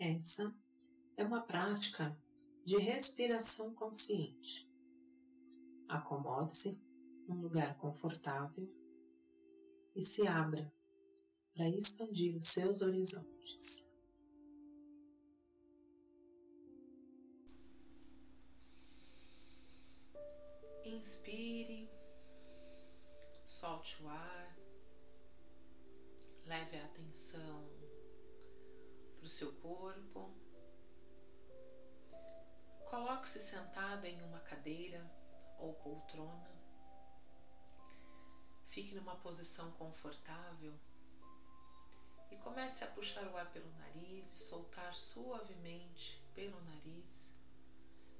Essa é uma prática de respiração consciente. Acomode-se num lugar confortável e se abra para expandir os seus horizontes. Inspire, solte o ar, leve a atenção para o seu corpo. Coloque-se sentada em uma cadeira ou poltrona. Fique numa posição confortável e comece a puxar o ar pelo nariz e soltar suavemente pelo nariz,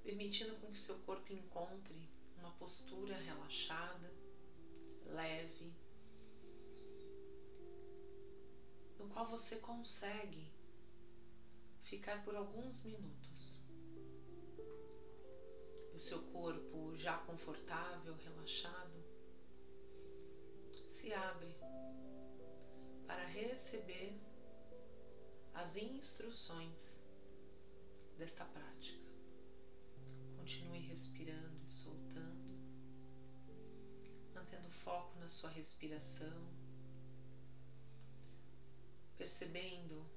permitindo com que seu corpo encontre uma postura relaxada, leve, no qual você consegue ficar por alguns minutos. O seu corpo já confortável, relaxado, se abre para receber as instruções desta prática. Continue respirando e soltando, mantendo foco na sua respiração, percebendo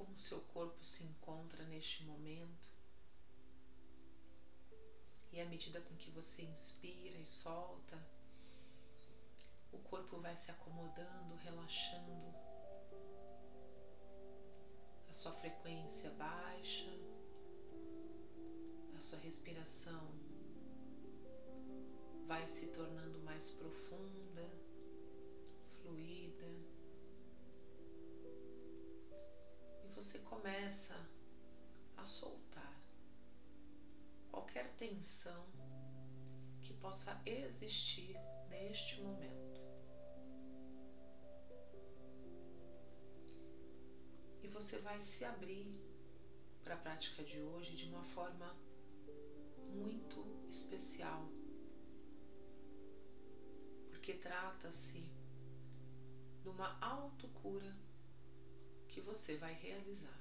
como seu corpo se encontra neste momento. E à medida com que você inspira e solta, o corpo vai se acomodando, relaxando. A sua frequência baixa, a sua respiração vai se tornando mais profunda, você começa a soltar qualquer tensão que possa existir neste momento. E você vai se abrir para a prática de hoje de uma forma muito especial, porque trata-se de uma autocura que você vai realizar.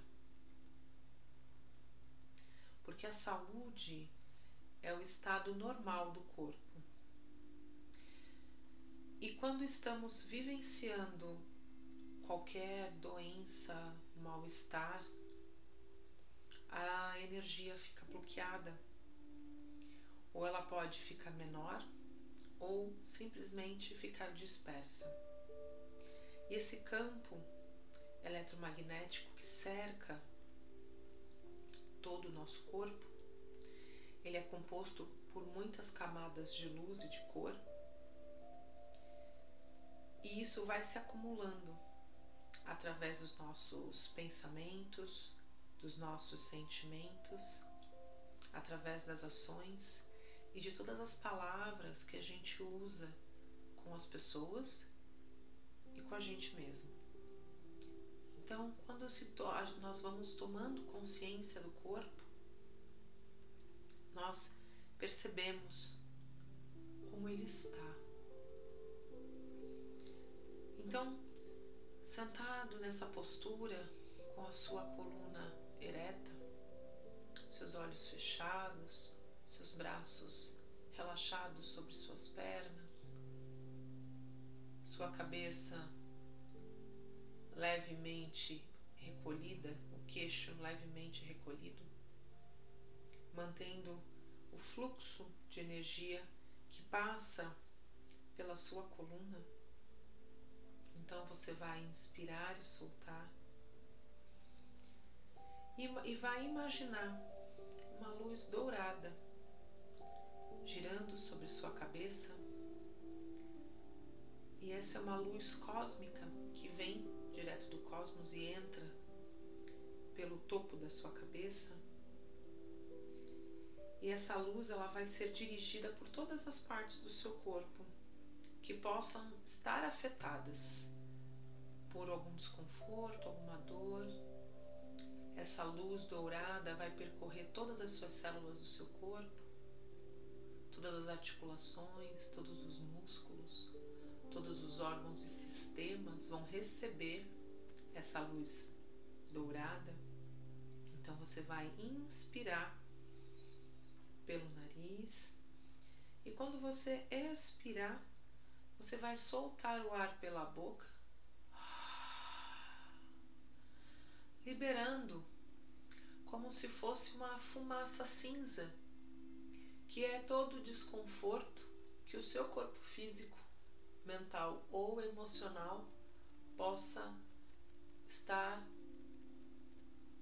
Porque a saúde é o estado normal do corpo. E quando estamos vivenciando qualquer doença, mal-estar, a energia fica bloqueada. Ou ela pode ficar menor, ou simplesmente ficar dispersa. E esse campo eletromagnético que cerca todo o nosso corpo, ele é composto por muitas camadas de luz e de cor. E isso vai se acumulando através dos nossos pensamentos, dos nossos sentimentos, através das ações e de todas as palavras que a gente usa com as pessoas e com a gente mesmo. Então, quando nós vamos tomando consciência do corpo, nós percebemos como ele está. Então, sentado nessa postura, com a sua coluna ereta, seus olhos fechados, seus braços relaxados sobre suas pernas, sua cabeça levemente recolhida, o queixo levemente recolhido, mantendo o fluxo de energia que passa pela sua coluna. Então você vai inspirar e soltar. E, vai imaginar uma luz dourada girando sobre sua cabeça. E essa é uma luz cósmica que vem direto do cosmos e entra pelo topo da sua cabeça. E essa luz ela vai ser dirigida por todas as partes do seu corpo que possam estar afetadas por algum desconforto, alguma dor. Essa luz dourada vai percorrer todas as suas células do seu corpo, todas as articulações, todos os músculos, todos os órgãos e sistemas vão receber essa luz dourada. Então você vai inspirar pelo nariz e quando você expirar, você vai soltar o ar pela boca, liberando como se fosse uma fumaça cinza, que é todo o desconforto que o seu corpo físico, mental ou emocional possa estar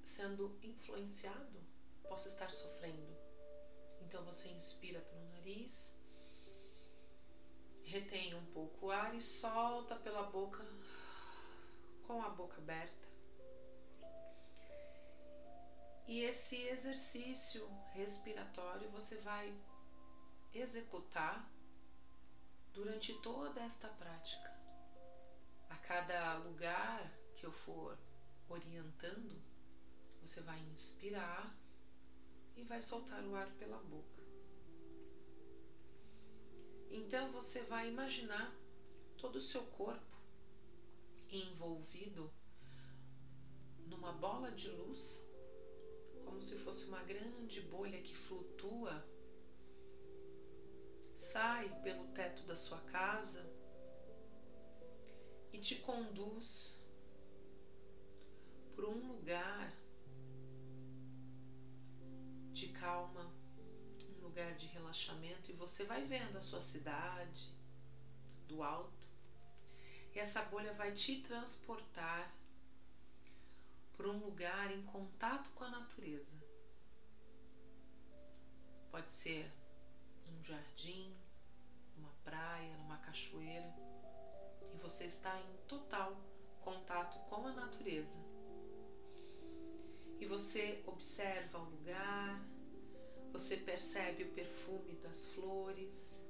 sendo influenciado, possa estar sofrendo. Então você inspira pelo nariz, retém um pouco o ar e solta pela boca com a boca aberta. E esse exercício respiratório você vai executar durante toda esta prática. A cada lugar que eu for orientando, você vai inspirar e vai soltar o ar pela boca. Então você vai imaginar todo o seu corpo envolvido numa bola de luz, como se fosse uma grande bolha que flutua, sai pelo teto da sua casa e te conduz por um lugar de calma, um lugar de relaxamento, e você vai vendo a sua cidade do alto, e essa bolha vai te transportar por um lugar em contato com a natureza. Pode ser um jardim, uma praia, numa cachoeira, e você está em total contato com a natureza e você observa o lugar, você percebe o perfume das flores,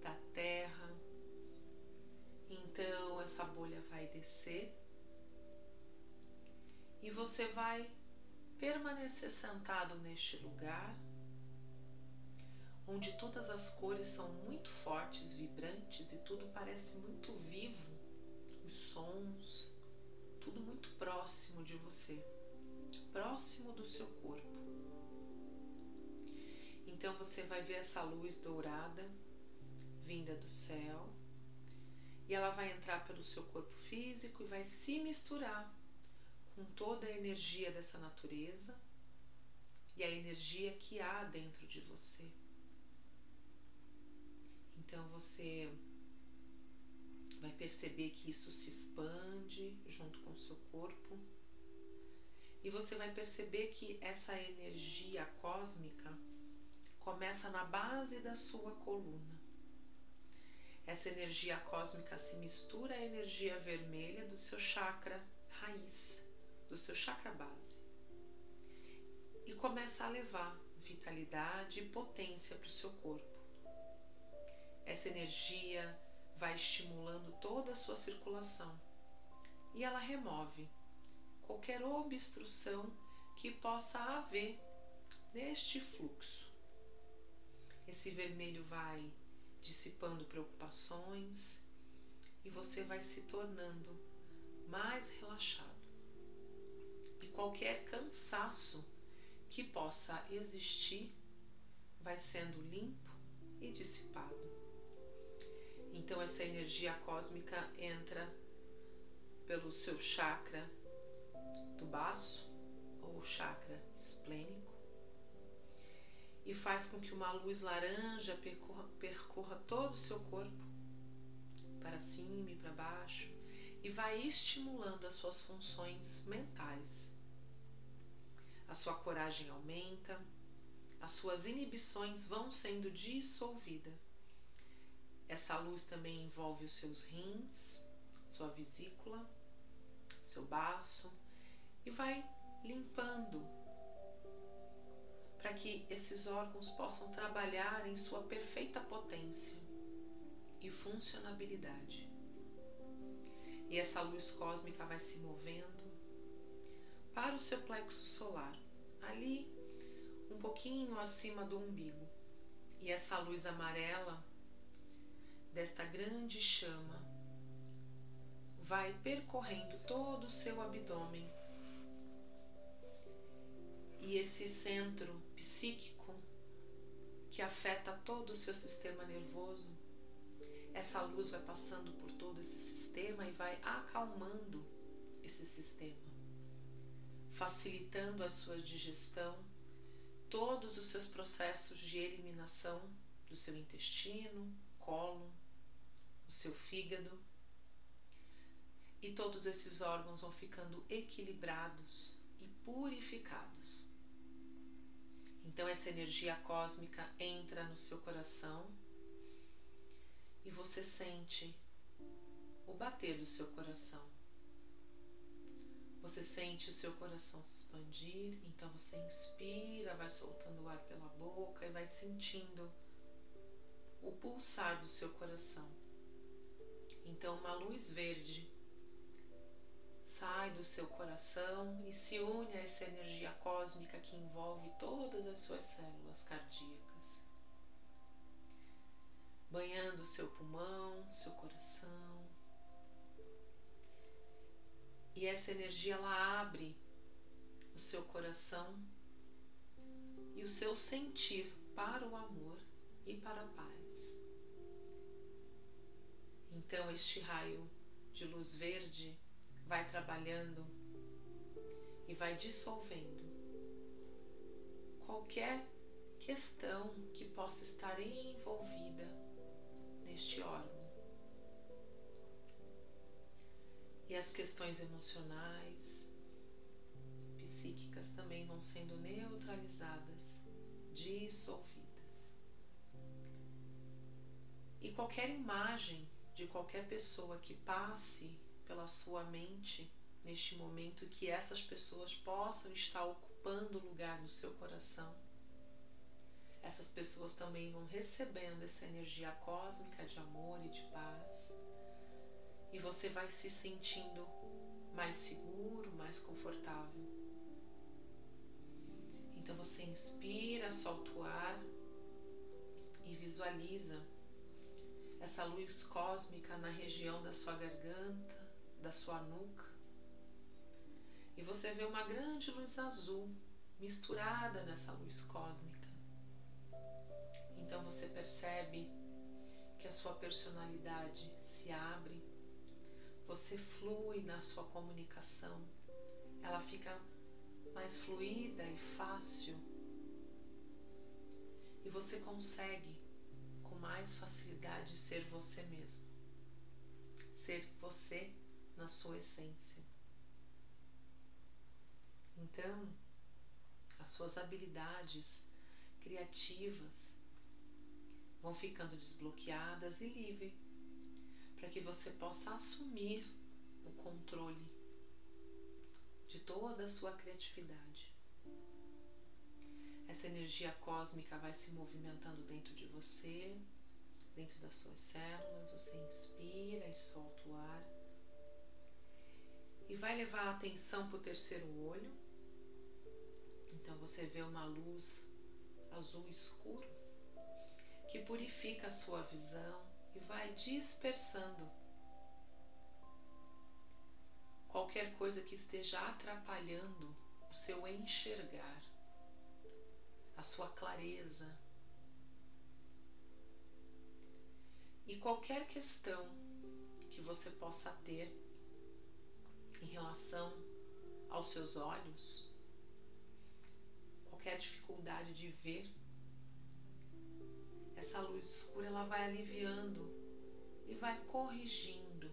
da terra. Então essa bolha vai descer e você vai permanecer sentado neste lugar onde todas as cores são muito fortes, vibrantes e tudo parece muito vivo, os sons, tudo muito próximo de você próximo do seu corpo. Então você vai ver essa luz dourada vinda do céu e ela vai entrar pelo seu corpo físico e vai se misturar com toda a energia dessa natureza e a energia que há dentro de você. Então você vai perceber que isso se expande junto com o seu corpo e você vai perceber que essa energia cósmica começa na base da sua coluna. Essa energia cósmica se mistura à energia vermelha do seu chakra raiz, do seu chakra base. E começa a levar vitalidade e potência para o seu corpo. Essa energia vai estimulando toda a sua circulação e ela remove qualquer obstrução que possa haver neste fluxo. Esse vermelho vai dissipando preocupações e você vai se tornando mais relaxado. E qualquer cansaço que possa existir vai sendo limpo e dissipado. Então, essa energia cósmica entra pelo seu chakra do baço ou chakra esplênico e faz com que uma luz laranja percorra, percorra todo o seu corpo, para cima e para baixo, e vai estimulando as suas funções mentais. A sua coragem aumenta, as suas inibições vão sendo dissolvidas. Essa luz também envolve os seus rins, sua vesícula, seu baço, e vai limpando para que esses órgãos possam trabalhar em sua perfeita potência e funcionabilidade. E essa luz cósmica vai se movendo para o seu plexo solar, ali um pouquinho acima do umbigo. E essa luz amarela desta grande chama vai percorrendo todo o seu abdômen. E esse centro psíquico que afeta todo o seu sistema nervoso, essa luz vai passando por todo esse sistema e vai acalmando esse sistema, facilitando a sua digestão, todos os seus processos de eliminação do seu intestino, cólon, o seu fígado. E todos esses órgãos vão ficando equilibrados e purificados. Então, essa energia cósmica entra no seu coração e você sente o bater do seu coração. Você sente o seu coração se expandir, então você inspira, vai soltando o ar pela boca e vai sentindo o pulsar do seu coração. Então, uma luz verde sai do seu coração e se une a essa energia cósmica que envolve todas as suas células cardíacas, banhando o seu pulmão, seu coração. E essa energia ela abre o seu coração e o seu sentir para o amor e para a paz. Então, este raio de luz verde vai trabalhando e vai dissolvendo qualquer questão que possa estar envolvida neste órgão. E as questões emocionais, psíquicas também vão sendo neutralizadas, dissolvidas. E qualquer imagem de qualquer pessoa que passe pela sua mente neste momento que essas pessoas possam estar ocupando o lugar no seu coração. Essas pessoas também vão recebendo essa energia cósmica de amor e de paz. E você vai se sentindo mais seguro, mais confortável. Então você inspira, solta o ar e visualiza essa luz cósmica na região da sua garganta, da sua nuca. E você vê uma grande luz azul misturada nessa luz cósmica. Então você percebe que a sua personalidade se abre, você flui na sua comunicação, ela fica mais fluida e fácil. E você consegue mais facilidade ser você mesmo. Ser você na sua essência. Então, as suas habilidades criativas vão ficando desbloqueadas e livre para que você possa assumir o controle de toda a sua criatividade. Essa energia cósmica vai se movimentando dentro de você, dentro das suas células. Você inspira e solta o ar e vai levar a atenção para o terceiro olho. Então você vê uma luz azul escuro que purifica a sua visão e vai dispersando qualquer coisa que esteja atrapalhando o seu enxergar, a sua clareza. E qualquer questão que você possa ter em relação aos seus olhos, qualquer dificuldade de ver, essa luz escura ela vai aliviando e vai corrigindo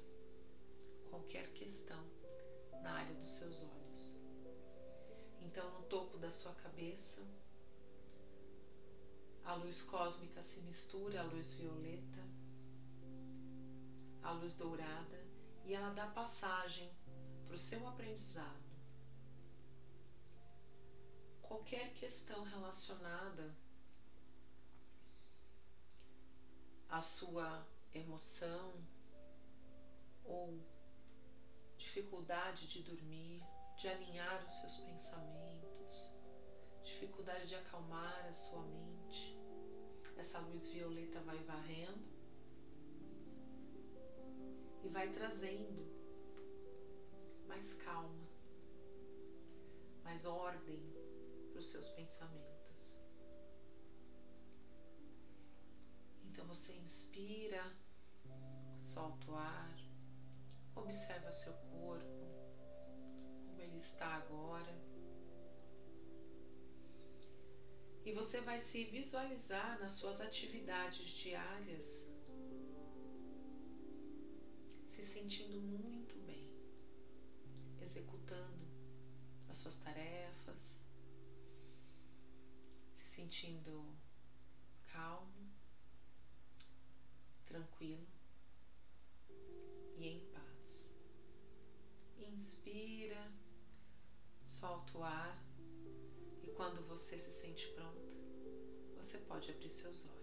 qualquer questão na área dos seus olhos. Então, no topo da sua cabeça, a luz cósmica se mistura à luz violeta, à luz dourada, e ela dá passagem para o seu aprendizado. Qualquer questão relacionada à sua emoção ou dificuldade de dormir, de alinhar os seus pensamentos, dificuldade de acalmar a sua mente. Essa luz violeta vai varrendo vai trazendo mais calma, mais ordem para os seus pensamentos. Então você inspira, solta o ar, observa seu corpo, como ele está agora. E você vai se visualizar nas suas atividades diárias, sentindo muito bem, executando as suas tarefas, se sentindo calmo, tranquilo e em paz. Inspira, solta o ar e quando você se sente pronta, você pode abrir seus olhos.